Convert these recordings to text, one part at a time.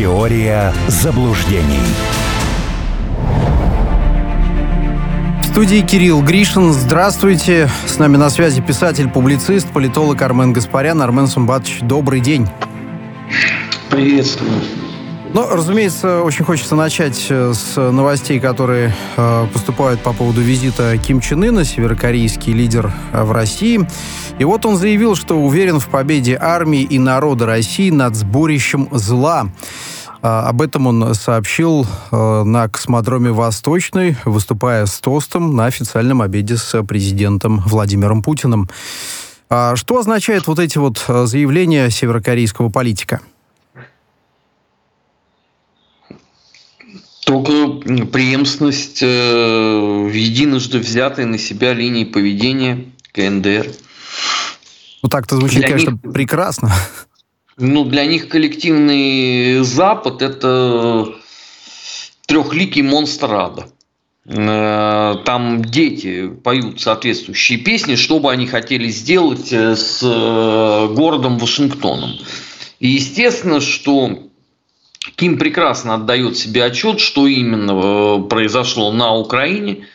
Теория заблуждений. В студии Кирилл Гришин. Здравствуйте. С нами на связи писатель, публицист, политолог Армен Гаспарян. Армен Сумбатович, добрый день. Приветствую. Ну, разумеется, очень хочется начать э, с новостей, которые э, поступают по поводу визита Ким Чен Ына, северокорейский лидер э, в России. И вот он заявил, что уверен в победе армии и народа России над сборищем зла. А, об этом он сообщил э, на космодроме «Восточный», выступая с тостом на официальном обеде с президентом Владимиром Путиным. А что означают вот эти вот э, заявления северокорейского политика? Только преемственность э, единожды взятой на себя линии поведения КНДР. Ну так-то звучит, для конечно, них, прекрасно. Ну, для них коллективный Запад – это трехликий монстр ада. Э, там дети поют соответствующие песни, что бы они хотели сделать э, с городом Вашингтоном. И естественно, что Ким прекрасно отдает себе отчет, что именно э, произошло на Украине,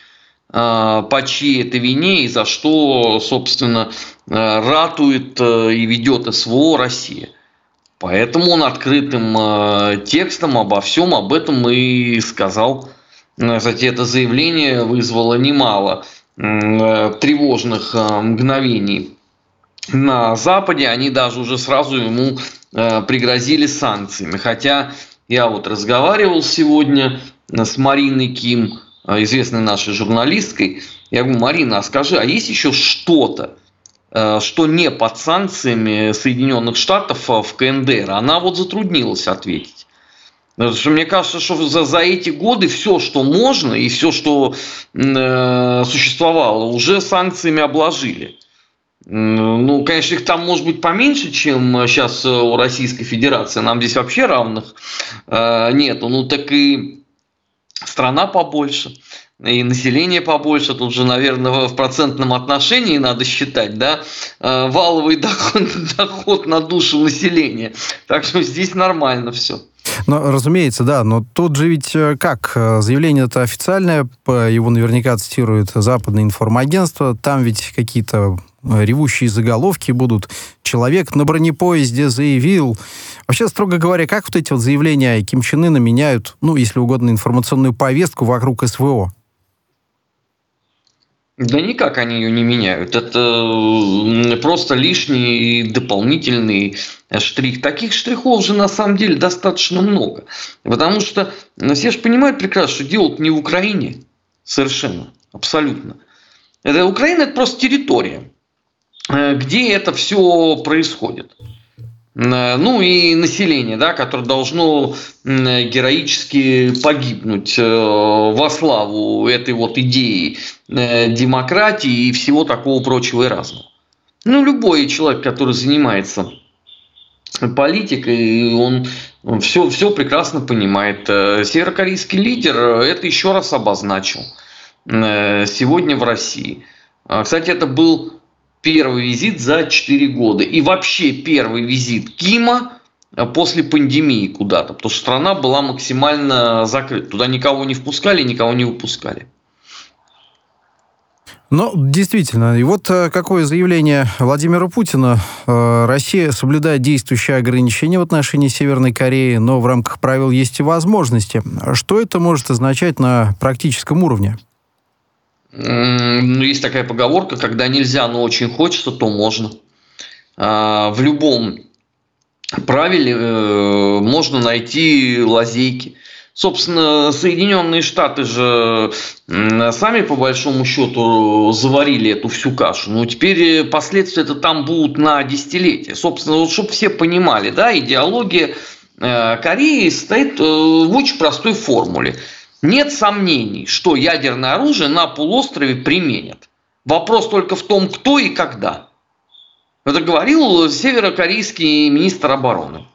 э, по чьей это вине и за что, собственно, э, ратует и ведет СВО Россия. Поэтому он открытым текстом обо всем об этом и сказал. Кстати, это заявление вызвало немало тревожных мгновений на Западе. Они даже уже сразу ему Э, пригрозили санкциями. Хотя я вот разговаривал сегодня с Мариной Ким, э, известной нашей журналисткой. Я говорю, Марина, а скажи, а есть еще что-то, э, что не под санкциями Соединенных Штатов в КНДР? Она вот затруднилась ответить. Потому что мне кажется, что за, за эти годы все, что можно, и все, что э, существовало, уже санкциями обложили. Ну, конечно, их там может быть поменьше, чем сейчас э, у Российской Федерации. Нам здесь вообще равных э, нету. Ну, так и страна побольше, и население побольше. Тут же, наверное, в процентном отношении надо считать, да, э, валовый доход, доход на душу населения. Так что здесь нормально все. Ну, разумеется, да, но тут же ведь э, как? Заявление это официальное, его наверняка цитирует западное информагентство, там ведь какие-то Э, ревущие заголовки будут. Человек на бронепоезде заявил. Вообще, строго говоря, как вот эти вот заявления Ким Чен Ына меняют, ну, если угодно, информационную повестку вокруг СВО? Да никак они ее не меняют. Это просто лишний дополнительный штрих. Таких штрихов же на самом деле достаточно много. Потому что ну, все же понимают прекрасно, что дело не в Украине. Совершенно. Абсолютно. Это Украина это просто территория. Э, где это все происходит. Э, ну и население, да, которое должно героически погибнуть э, во славу этой вот идеи демократии и всего такого прочего и разного. Ну, любой человек, который занимается политикой, он все, все прекрасно понимает. Северокорейский лидер это еще раз обозначил сегодня в России. Кстати, это был первый визит за 4 года. И вообще первый визит Кима э, после пандемии куда-то, потому что страна была максимально закрыта. Туда никого не впускали, никого не выпускали. Ну, действительно. И вот э, какое заявление Владимира Путина. Э, Россия соблюдает действующие ограничения в отношении Северной Кореи, но в рамках правил есть и возможности. Что это может означать на практическом уровне? Ну, есть такая поговорка, когда нельзя, но очень хочется, то можно. А, в любом правиле э, можно найти лазейки. Собственно, Соединенные Штаты же сами, по большому счету, заварили эту всю кашу. Но теперь последствия это там будут на десятилетия. Собственно, вот чтобы все понимали, да, идеология э, Кореи стоит э, в очень простой формуле – нет сомнений, что ядерное оружие на полуострове применят. Вопрос только в том, кто и когда. Это говорил северокорейский министр обороны.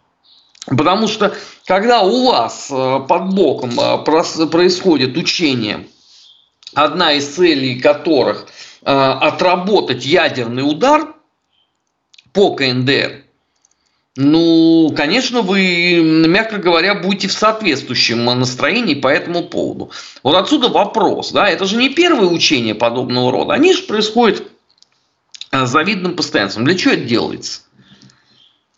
Потому что когда у вас э, под боком э, происходит учение, одна из целей которых э, отработать ядерный удар по КНДР, ну, конечно, вы, мягко говоря, будете в соответствующем настроении по этому поводу. Вот отсюда вопрос, да, это же не первое учение подобного рода, они же происходят с завидным постоянством. Для чего это делается?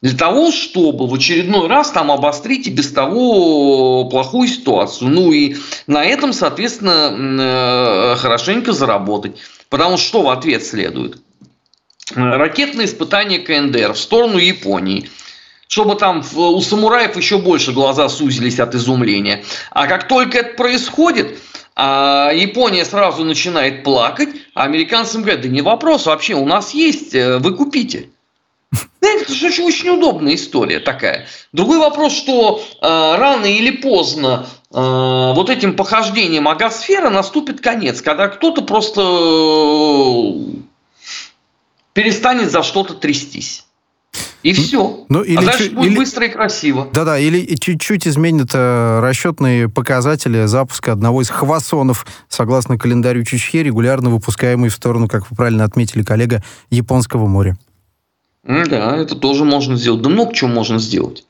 Для того, чтобы в очередной раз там обострить и без того плохую ситуацию. Ну и на этом, соответственно, э, хорошенько заработать. Потому что что в ответ следует? Ракетные испытания КНДР в сторону Японии – чтобы там у самураев еще больше глаза сузились от изумления. А как только это происходит, а Япония сразу начинает плакать, а американцам говорят, да не вопрос, вообще у нас есть, э, вы купите. Это же очень, очень удобная история такая. Другой вопрос, что э, рано или поздно э, вот этим похождением агосферы наступит конец, когда кто-то просто перестанет за что-то трястись. И все. Ну, или а дальше чуть, будет или, быстро и красиво. Да-да, или чуть-чуть изменят э, расчетные показатели запуска одного из хвасонов, согласно календарю Чичхе, регулярно выпускаемый в сторону, как вы правильно отметили, коллега, Японского моря. Да, это тоже можно сделать. Да много чего можно сделать.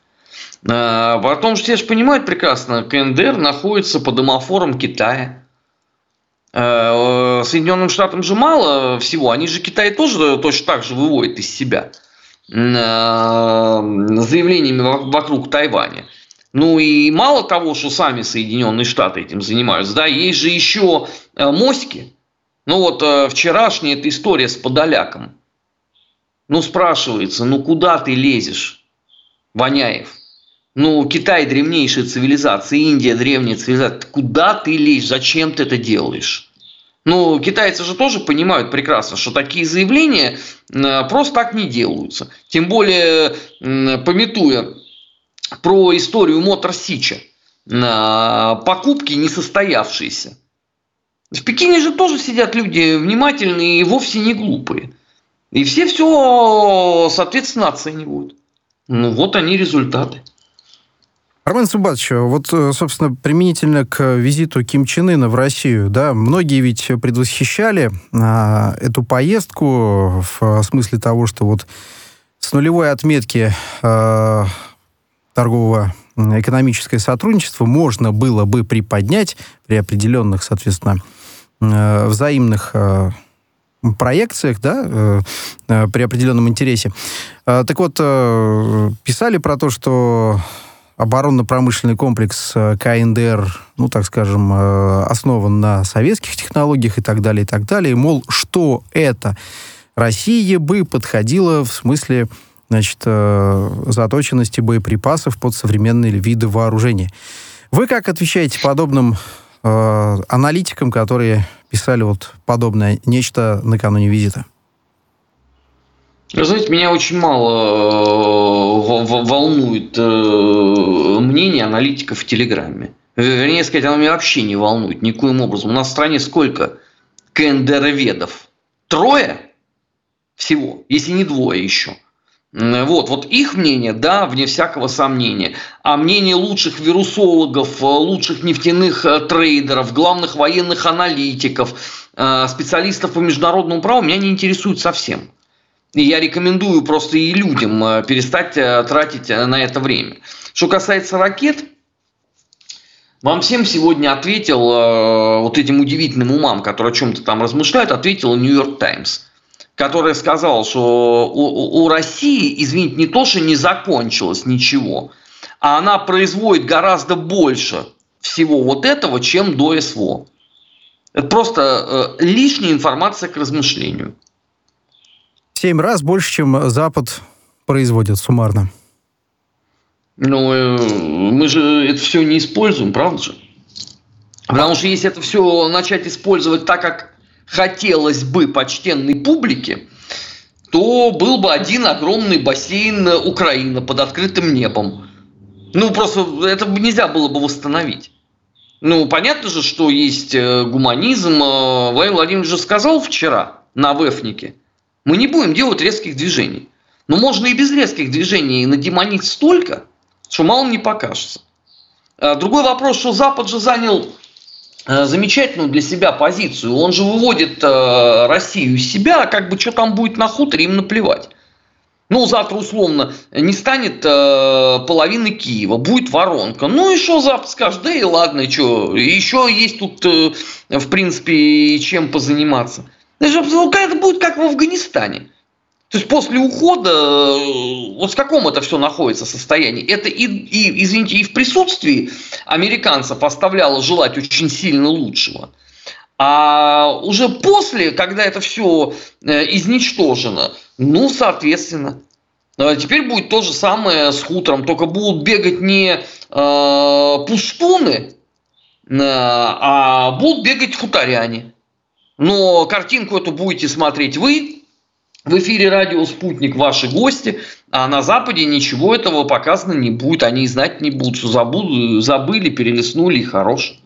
А, том, что все же понимают прекрасно, КНДР находится под домофором Китая. А, Соединенным Штатам же мало всего, они же Китай тоже точно так же выводят из себя. Э, заявлениями вокруг Тайваня. Ну и мало того, что сами Соединенные Штаты этим занимаются, да, есть же еще э, моськи. Ну вот э, вчерашняя эта история с Подоляком. Ну спрашивается, ну куда ты лезешь, Воняев? Ну, Китай древнейшая цивилизация, Индия древняя цивилизация. Куда ты лезешь? Зачем ты это делаешь? Ну, китайцы же тоже понимают прекрасно, что такие заявления э, просто так не делаются. Тем более, пометуя про историю Мотор Сича, э, покупки не состоявшиеся. В Пекине же тоже сидят люди внимательные и вовсе не глупые. И все все, соответственно, оценивают. Ну, вот они результаты. Армен Субатович, вот, э, собственно, применительно к визиту Ким Чен Ына в Россию, да, многие ведь предвосхищали а, эту поездку в смысле того, что вот с нулевой отметки а, торгового экономическое сотрудничество можно было бы приподнять при определенных, соответственно, э, взаимных э, проекциях, да, при определенном интересе. Так вот, писали про то, что оборонно-промышленный комплекс э, КНДР, ну, так скажем, э, основан на советских технологиях и так далее, и так далее. Мол, что это Россия бы подходила в смысле значит, э, заточенности боеприпасов под современные виды вооружения. Вы как отвечаете подобным э, аналитикам, которые писали вот подобное нечто накануне визита? Вы знаете, меня очень мало волнует мнение аналитиков в Телеграме. Вернее сказать, оно меня вообще не волнует никоим образом. У нас в стране сколько КНДРоведов? Трое всего, если не двое еще. Вот, вот их мнение, да, вне всякого сомнения. А мнение лучших вирусологов, э, лучших нефтяных трейдеров, главных военных аналитиков, специалистов по международному праву меня не интересует совсем. И я рекомендую просто и людям э, перестать э, тратить э, на это время. Что касается ракет, вам всем сегодня ответил, вот этим удивительным умам, которые о чем-то там размышляют, ответил Нью-Йорк Таймс, который сказал, что у, у России, извините, не то, что не закончилось ничего, а она производит гораздо больше всего вот этого, чем до СВО. Это просто лишняя информация к размышлению семь раз больше, чем Запад производит суммарно. Ну, э, мы же это все не используем, правда же? Потому что если это все начать использовать так, как хотелось бы почтенной публике, то был бы один огромный бассейн Украины под открытым небом. Ну, просто это нельзя было бы восстановить. Ну, понятно же, что есть э, гуманизм. Э, Владимир Владимирович же сказал вчера на ВЭФнике, мы не будем делать резких движений. Но можно и без резких движений надемонить столько, что мало не покажется. А, другой вопрос, что Запад же занял э, замечательную для себя позицию. Он же выводит э, Россию из себя, а как бы что там будет на хуторе, им наплевать. Ну, завтра условно не станет э, половины Киева, будет воронка. Ну и что завтра скажешь? Да и ладно, что? Еще есть тут, э, в принципе, чем позаниматься. Ну, это будет как в Афганистане. То есть после ухода, э, вот в каком это все находится состоянии? Это и, и, извините, и в присутствии американцев оставляло желать очень сильно лучшего. А уже после, когда это все э, изничтожено, ну, соответственно, э, теперь будет то же самое с хутором, только будут бегать не э, пустуны, а будут бегать хуторяне. Но картинку эту будете смотреть вы, в эфире радио «Спутник» ваши гости, а на Западе ничего этого показано не будет, они знать не будут, что забыли, перелистнули и хорош.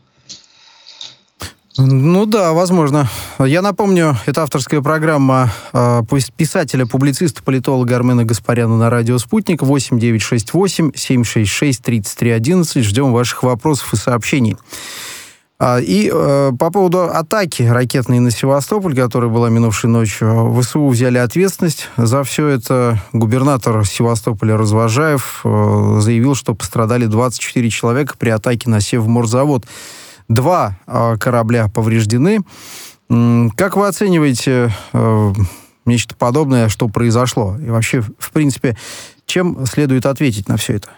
Ну да, возможно. Я напомню, это авторская программа э, писателя, публициста, политолога Армена Гаспаряна на радио «Спутник» 8968 766 3311. Ждем ваших вопросов и сообщений. А, и э, по поводу атаки ракетной на Севастополь, которая была минувшей ночью, ВСУ взяли ответственность за все это. Губернатор Севастополя Развожаев э, заявил, что пострадали 24 человека при атаке на Севморзавод. Два э, корабля повреждены. Как вы оцениваете э, нечто подобное, что произошло? И вообще, в принципе, чем следует ответить на все это?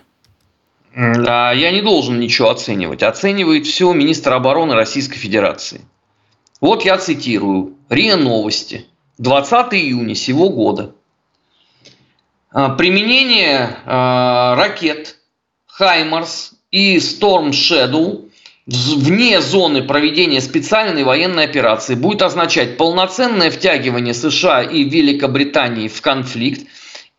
Я не должен ничего оценивать. Оценивает все министр обороны Российской Федерации. Вот я цитирую. РИА Новости. 20 июня сего года. А, применение а, ракет «Хаймарс» и «Storm Shadow» вне зоны проведения специальной военной операции будет означать полноценное втягивание США и Великобритании в конфликт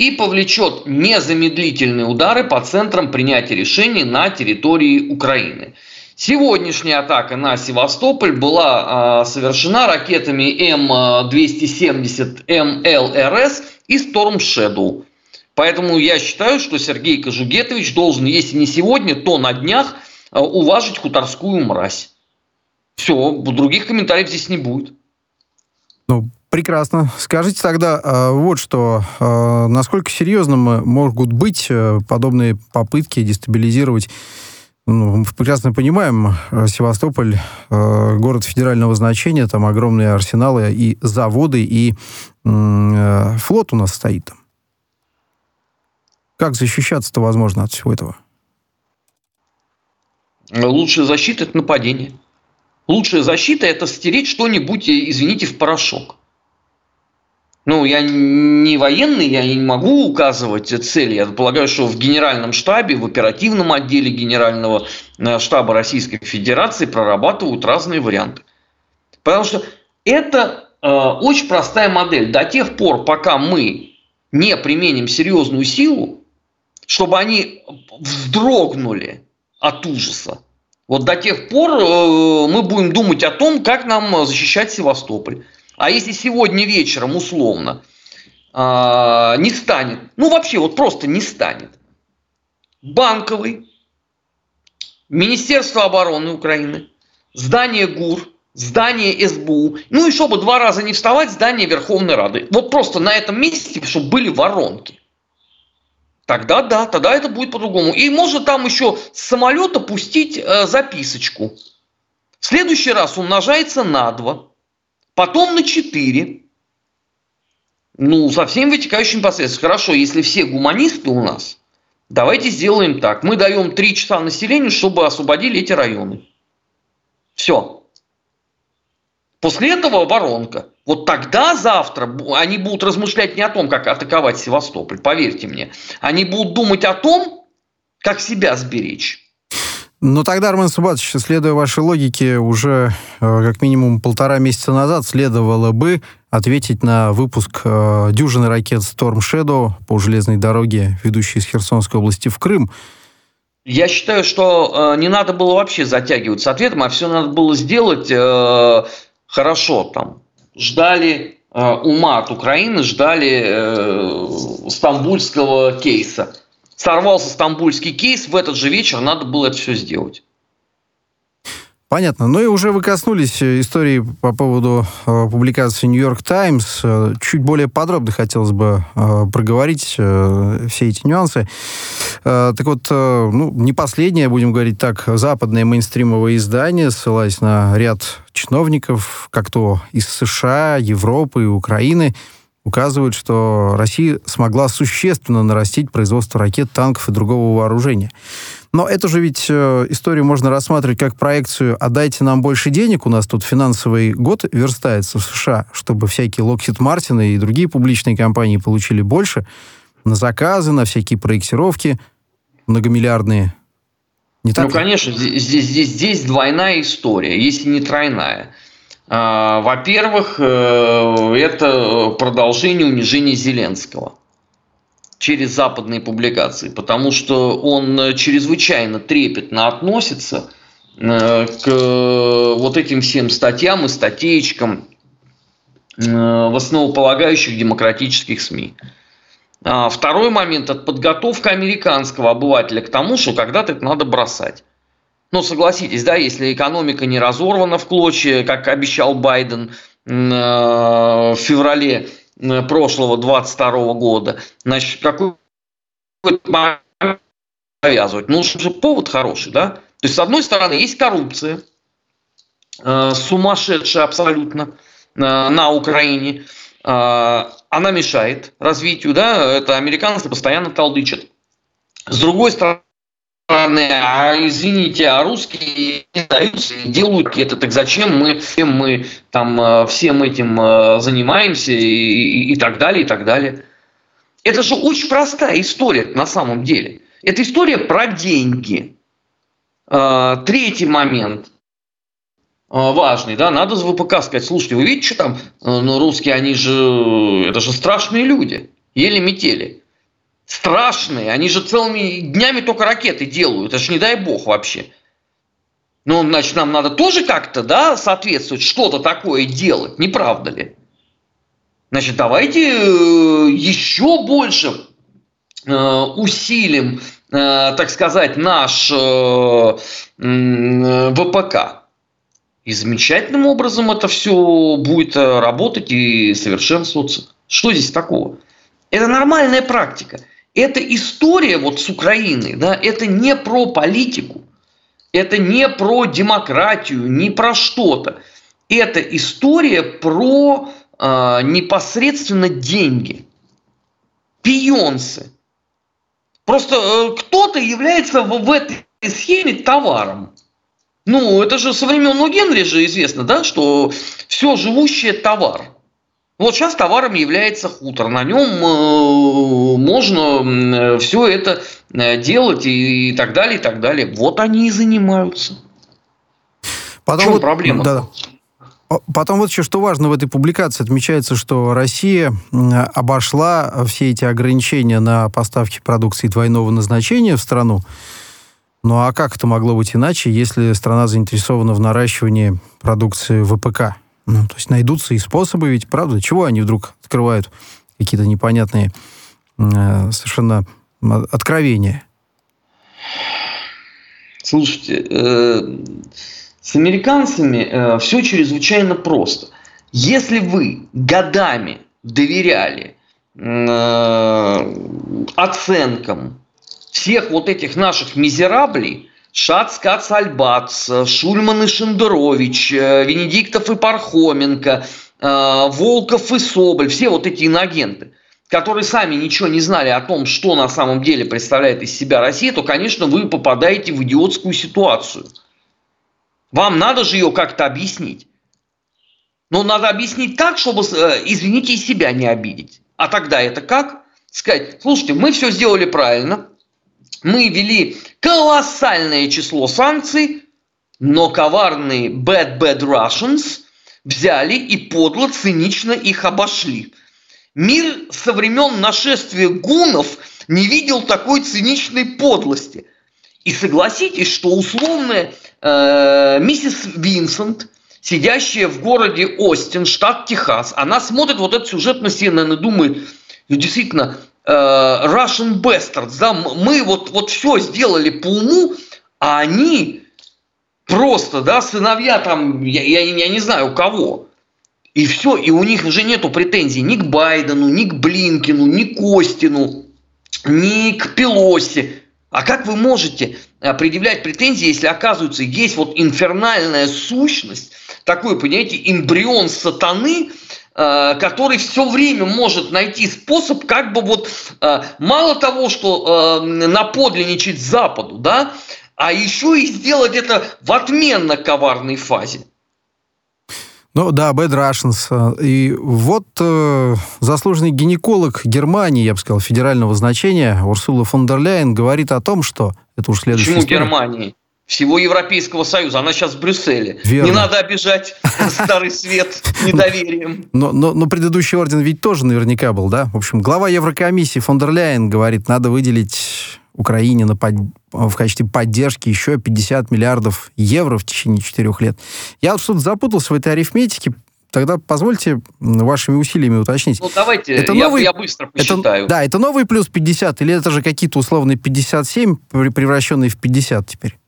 и повлечет незамедлительные удары по центрам принятия решений на территории Украины. Сегодняшняя атака на Севастополь была э, совершена ракетами М270 МЛРС и Storm Shadow. Поэтому я считаю, что Сергей Кожугетович должен, если не сегодня, то на днях – Э, уважить хуторскую мразь. Все, других комментариев здесь не будет. Ну, прекрасно. Скажите тогда э, вот что. Э, насколько серьезным могут быть э, подобные попытки дестабилизировать ну, мы прекрасно понимаем, э, Севастополь э, город федерального значения, там огромные арсеналы и заводы, и э, флот у нас стоит там. Как защищаться-то возможно от всего этого? Лучшая защита – это нападение. Лучшая защита – это стереть что-нибудь, извините, в порошок. Ну, я не военный, я не могу указывать цели. Я полагаю, что в генеральном штабе, в оперативном отделе генерального э, штаба Российской Федерации прорабатывают разные варианты. Потому что это э, очень простая модель. До тех пор, пока мы не применим серьезную силу, чтобы они вздрогнули от ужаса. Вот до тех пор э, мы будем думать о том, как нам защищать Севастополь. А если сегодня вечером условно а, не станет, ну вообще вот просто не станет, Банковый, Министерство обороны Украины, здание ГУР, здание СБУ, ну и чтобы два раза не вставать, здание Верховной Рады. Вот просто на этом месте, чтобы были воронки. Тогда да, тогда это будет по-другому. И можно там еще с самолета пустить э, записочку. В следующий раз умножается на 2, потом на 4. Ну, со всеми вытекающими последствиями. Хорошо, если все гуманисты у нас, давайте сделаем так. Мы даем 3 часа населению, чтобы освободили эти районы. Все. После этого воронка. Вот тогда завтра они будут размышлять не о том, как атаковать Севастополь, поверьте мне. Они будут думать о том, как себя сберечь. Ну тогда, Армен Субатович, следуя вашей логике, уже э, как минимум полтора месяца назад следовало бы ответить на выпуск э, дюжины ракет Storm Shadow по железной дороге, ведущей из Херсонской области в Крым. Я считаю, что э, не надо было вообще затягивать с ответом, а все надо было сделать э, хорошо там ждали э, ума от Украины, ждали э, стамбульского кейса. Сорвался стамбульский кейс, в этот же вечер надо было это все сделать. Понятно. Ну и уже вы коснулись э, истории по поводу э, публикации «Нью-Йорк Таймс». Э, чуть более подробно хотелось бы э, проговорить э, все эти нюансы. Э, так вот, э, ну, не последнее, будем говорить так, западное мейнстримовое издание, ссылаясь на ряд чиновников, как то из США, Европы и Украины, указывают, что Россия смогла существенно нарастить производство ракет, танков и другого вооружения. Но эту же ведь э, историю можно рассматривать как проекцию «а дайте нам больше денег, у нас тут финансовый год верстается в США, чтобы всякие Lockheed Martin и другие публичные компании получили больше на заказы, на всякие проектировки многомиллиардные». Не так ну, ли? конечно, здесь, здесь, здесь двойная история, если не тройная. А, во-первых, э, это продолжение унижения Зеленского через западные публикации, потому что он чрезвычайно трепетно относится э, к вот этим всем статьям и статейкам э, в основополагающих демократических СМИ. А второй момент – это подготовка американского обывателя к тому, что когда-то это надо бросать. Ну, согласитесь, да, если экономика не разорвана в клочья, как обещал Байден э, в феврале прошлого 22 года, значит, какой повязывать. Ну, же повод хороший, да? То есть, с одной стороны, есть коррупция, э, сумасшедшая абсолютно э, на Украине. Она мешает развитию, да? Это американцы постоянно толдычат. С другой стороны, а извините, а русские сдаются и делают это, так зачем мы, мы там э, всем этим э, занимаемся и, и, и так далее, и так далее. Это же очень простая история на самом деле. Это история про деньги. Э, третий момент важный, да, надо в ВПК сказать, слушайте, вы видите, что там, ну, русские, они же, это же страшные люди, еле метели страшные. Они же целыми днями только ракеты делают. Это же не дай бог вообще. Ну, значит, нам надо тоже как-то, да, соответствовать, что-то такое делать, не правда ли? Значит, давайте э, еще больше э, усилим, э, так сказать, наш ВПК. И замечательным образом это все будет работать и совершенствоваться. Что здесь такого? Это нормальная практика. Эта история вот с Украиной, да, это не про политику, это не про демократию, не про что-то. Это история про э, непосредственно деньги, пионсы. Просто э, кто-то является в, в этой схеме товаром. Ну, это же со времен Генри же известно, да, что все живущее товар. Вот сейчас товаром является хутор. На нем э, можно все это э, делать и так далее, и так далее. Вот они и занимаются. Потом в чем вот, проблема? Да. Потом вот еще что важно в этой публикации отмечается, что Россия обошла все эти ограничения на поставки продукции двойного назначения в страну. Ну а как это могло быть иначе, если страна заинтересована в наращивании продукции ВПК? Ну, то есть найдутся и способы, ведь, правда, чего они вдруг открывают какие-то непонятные э, совершенно откровения? Слушайте, э, с американцами э, все чрезвычайно просто. Если вы годами доверяли э, оценкам всех вот этих наших мизераблей, Шац Кац Альбац, Шульман и Шендерович, э, Венедиктов и Пархоменко, э, Волков и Соболь, все вот эти иногенты, которые сами ничего не знали о том, что на самом деле представляет из себя Россия, то, конечно, вы попадаете в идиотскую ситуацию. Вам надо же ее как-то объяснить. Но надо объяснить так, чтобы, э, извините, и себя не обидеть. А тогда это как? Сказать, слушайте, мы все сделали правильно, мы ввели колоссальное число санкций, но коварные bad bad Russians взяли и подло, цинично их обошли. Мир со времен нашествия гунов не видел такой циничной подлости. И согласитесь, что условная э, миссис Винсент, сидящая в городе Остин, штат Техас, она смотрит вот этот сюжет на CNN и думает, ну действительно, Russian Bastards, да, мы вот, вот все сделали по уму, а они просто, да, сыновья там, я, я, я не знаю у кого. И все, и у них уже нету претензий ни к Байдену, ни к Блинкину, ни к Костину, ни к Пелоси. А как вы можете э, предъявлять претензии, если, оказывается, есть вот инфернальная сущность, такой, понимаете, эмбрион сатаны, э, который все время может найти способ, как бы вот э, мало того, что наподлинничать Западу, да, а еще и сделать это в отменно коварной фазе. Ну да, Bad Russians. И вот э, заслуженный гинеколог Германии, я бы сказал, федерального значения, Урсула фон дер Ляйен, говорит о том, что... Это уж следующая Почему история. Германии? Всего Европейского Союза. Она сейчас в Брюсселе. Верно. Не надо обижать Старый Свет недоверием. Но, но, но предыдущий орден ведь тоже наверняка был, да? В общем, глава Еврокомиссии фон дер Ляйен говорит, надо выделить Украине на под... в качестве поддержки еще 50 миллиардов евро в течение четырех лет. Я вот что-то запутался в этой арифметике. Тогда позвольте вашими усилиями уточнить. Ну, давайте, это я, новый, я быстро посчитаю. Это, да, это новый плюс 50, или это же какие-то условные 57, превращенные в 50 теперь?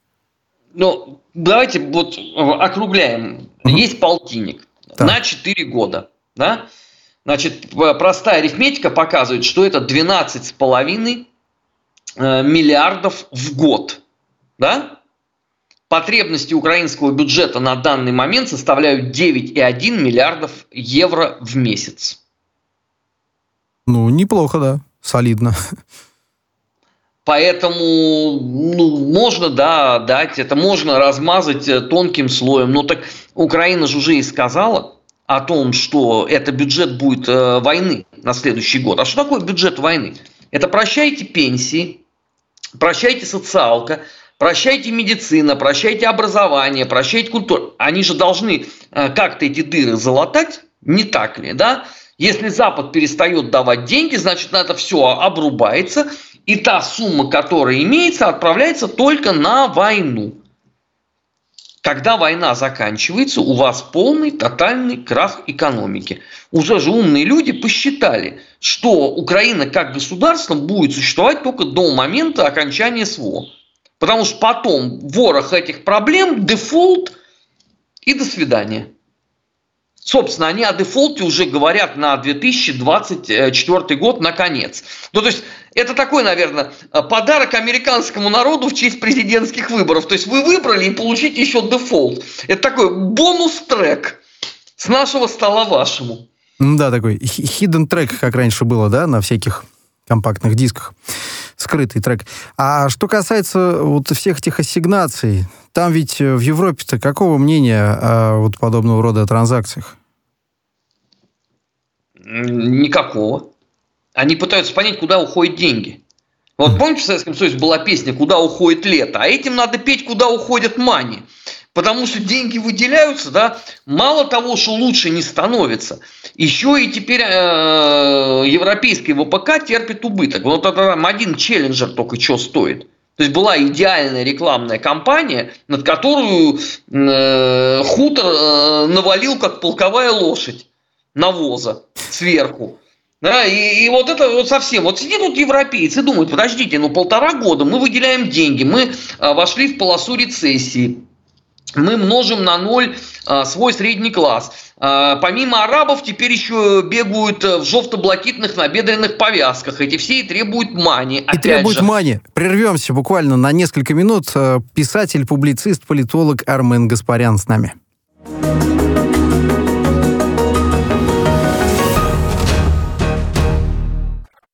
Ну, давайте вот округляем. Угу. Есть полтинник так. на 4 года, да? Значит, простая арифметика показывает, что это 12 с половиной Э, миллиардов в год. Да? Потребности украинского бюджета на данный момент составляют 9,1 миллиардов евро в месяц. Ну, неплохо, да. Солидно. Поэтому ну, можно, да, дать, это можно размазать э, тонким слоем. Но так Украина же уже и сказала о том, что это бюджет будет э, войны на следующий год. А что такое бюджет войны? Это прощайте пенсии, Прощайте социалка, прощайте медицина, прощайте образование, прощайте культуру. Они же должны э, как-то эти дыры залатать, не так ли, да? Если Запад перестает давать деньги, значит, на это все обрубается, и та сумма, которая имеется, отправляется только на войну. Когда война заканчивается, у вас полный тотальный крах экономики. Уже же умные люди посчитали, что Украина как государство будет существовать только до момента окончания СВО. Потому что потом ворох этих проблем, дефолт и до свидания. Собственно, они о дефолте уже говорят на 2024 год наконец. Ну, то есть, это такой, наверное, подарок американскому народу в честь президентских выборов. То есть, вы выбрали и получите еще дефолт. Это такой бонус-трек с нашего стола вашему. Да, такой hidden трек, как раньше было, да, на всяких компактных дисках. Скрытый трек. А что касается вот всех этих ассигнаций, там ведь в Европе-то какого мнения о вот подобного рода транзакциях? Никакого. Они пытаются понять, куда уходят деньги. Вот помните, в Советском Союзе была песня «Куда уходит лето», а этим надо петь «Куда уходят мани». Потому что деньги выделяются, да, мало того, что лучше не становится, еще и теперь э, европейский ВПК терпит убыток. Вот это там один челленджер только что стоит. То есть была идеальная рекламная кампания, над которую э, хутор э, навалил как полковая лошадь навоза сверху. Да, и, и вот это вот совсем. Вот сидит тут европейцы и думают, подождите, ну полтора года мы выделяем деньги, мы а, вошли в полосу рецессии, мы множим на ноль а, свой средний класс. А, помимо арабов теперь еще бегают в желто-блакитных набедренных повязках. Эти все и требуют мани. И требуют же. мани. Прервемся буквально на несколько минут. Писатель, публицист, политолог Армен Гаспарян с нами.